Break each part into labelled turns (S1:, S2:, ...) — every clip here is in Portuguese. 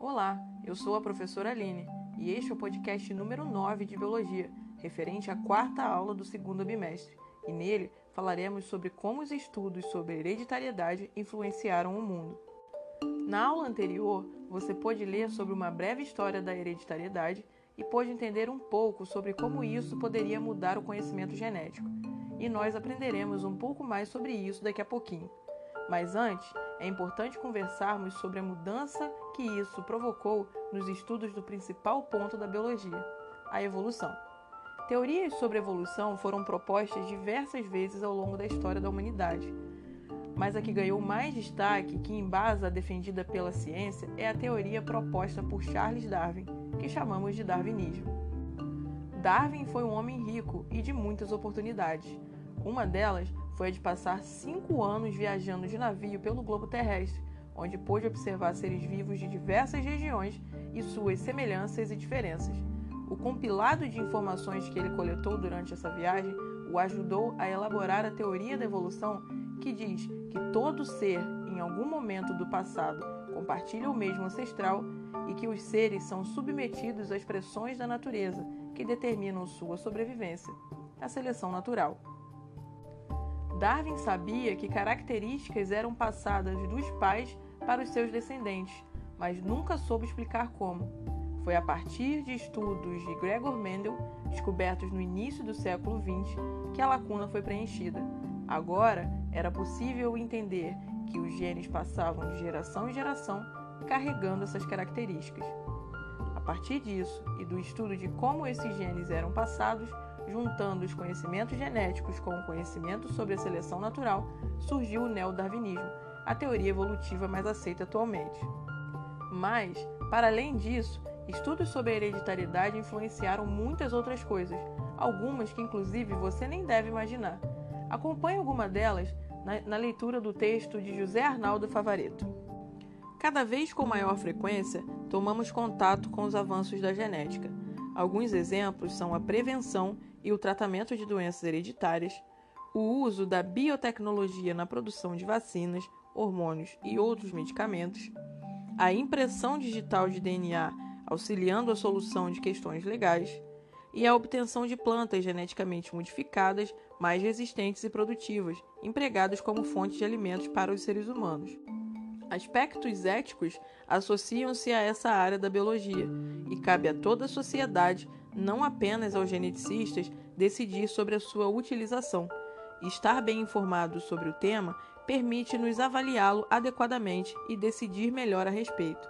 S1: Olá, eu sou a professora Aline e este é o podcast número 9 de Biologia, referente à quarta aula do segundo bimestre. E nele falaremos sobre como os estudos sobre hereditariedade influenciaram o mundo. Na aula anterior, você pôde ler sobre uma breve história da hereditariedade e pôde entender um pouco sobre como isso poderia mudar o conhecimento genético. E nós aprenderemos um pouco mais sobre isso daqui a pouquinho. Mas antes, é importante conversarmos sobre a mudança que isso provocou nos estudos do principal ponto da biologia, a evolução. Teorias sobre evolução foram propostas diversas vezes ao longo da história da humanidade, mas a que ganhou mais destaque, que embasa a defendida pela ciência, é a teoria proposta por Charles Darwin, que chamamos de darwinismo. Darwin foi um homem rico e de muitas oportunidades. Uma delas foi a de passar cinco anos viajando de navio pelo globo terrestre, onde pôde observar seres vivos de diversas regiões e suas semelhanças e diferenças. O compilado de informações que ele coletou durante essa viagem o ajudou a elaborar a teoria da evolução, que diz que todo ser, em algum momento do passado, compartilha o mesmo ancestral e que os seres são submetidos às pressões da natureza que determinam sua sobrevivência, a seleção natural. Darwin sabia que características eram passadas dos pais para os seus descendentes, mas nunca soube explicar como. Foi a partir de estudos de Gregor Mendel, descobertos no início do século XX, que a lacuna foi preenchida. Agora era possível entender que os genes passavam de geração em geração carregando essas características. A partir disso e do estudo de como esses genes eram passados, juntando os conhecimentos genéticos com o conhecimento sobre a seleção natural, surgiu o neodarwinismo, a teoria evolutiva mais aceita atualmente. Mas, para além disso, estudos sobre a hereditariedade influenciaram muitas outras coisas, algumas que inclusive você nem deve imaginar. Acompanhe alguma delas na, na leitura do texto de José Arnaldo Favareto. Cada vez com maior frequência, tomamos contato com os avanços da genética. Alguns exemplos são a prevenção e o tratamento de doenças hereditárias, o uso da biotecnologia na produção de vacinas, hormônios e outros medicamentos, a impressão digital de DNA auxiliando a solução de questões legais e a obtenção de plantas geneticamente modificadas mais resistentes e produtivas, empregadas como fonte de alimentos para os seres humanos. Aspectos éticos associam-se a essa área da biologia e cabe a toda a sociedade não apenas aos geneticistas decidir sobre a sua utilização. Estar bem informado sobre o tema permite-nos avaliá-lo adequadamente e decidir melhor a respeito.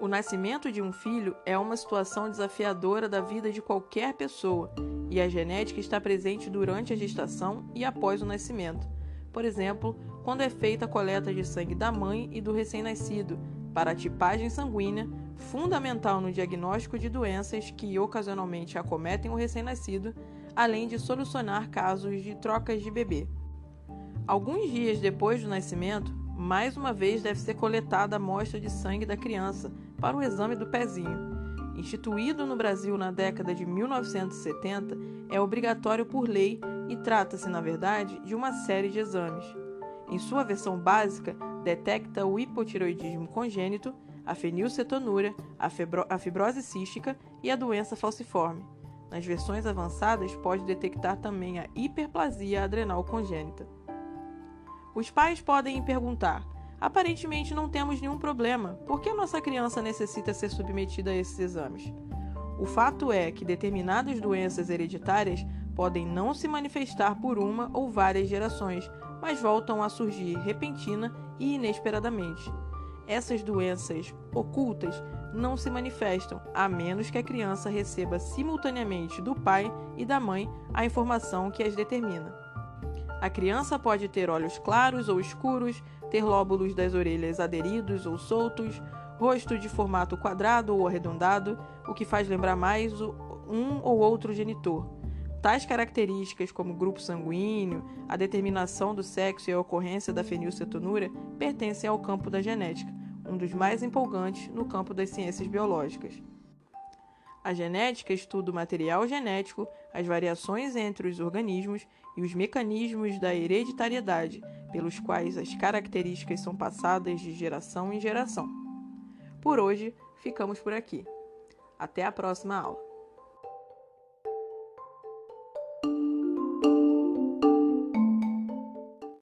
S1: O nascimento de um filho é uma situação desafiadora da vida de qualquer pessoa, e a genética está presente durante a gestação e após o nascimento. Por exemplo, quando é feita a coleta de sangue da mãe e do recém-nascido, para a tipagem sanguínea, fundamental no diagnóstico de doenças que ocasionalmente acometem o recém-nascido, além de solucionar casos de trocas de bebê. Alguns dias depois do nascimento, mais uma vez deve ser coletada a amostra de sangue da criança para o exame do pezinho. Instituído no Brasil na década de 1970, é obrigatório por lei e trata-se, na verdade, de uma série de exames. Em sua versão básica, detecta o hipotiroidismo congênito, a fenilcetonúria, a, fibrose cística e a doença falciforme. Nas versões avançadas, pode detectar também a hiperplasia adrenal congênita. Os pais podem perguntar: aparentemente não temos nenhum problema, por que nossa criança necessita ser submetida a esses exames? O fato é que determinadas doenças hereditárias podem não se manifestar por uma ou várias gerações, mas voltam a surgir repentina e inesperadamente essas doenças ocultas não se manifestam, a menos que a criança receba simultaneamente do pai e da mãe a informação que as determina. A criança pode ter olhos claros ou escuros, ter lóbulos das orelhas aderidos ou soltos, rosto de formato quadrado ou arredondado, o que faz lembrar mais um ou outro genitor. Tais características, como grupo sanguíneo, a determinação do sexo e a ocorrência da fenilcetonúria, pertencem ao campo da genética, um dos mais empolgantes no campo das ciências biológicas. A genética estuda o material genético, as variações entre os organismos e os mecanismos da hereditariedade, pelos quais as características são passadas de geração em geração. Por hoje, ficamos por aqui. Até a próxima aula.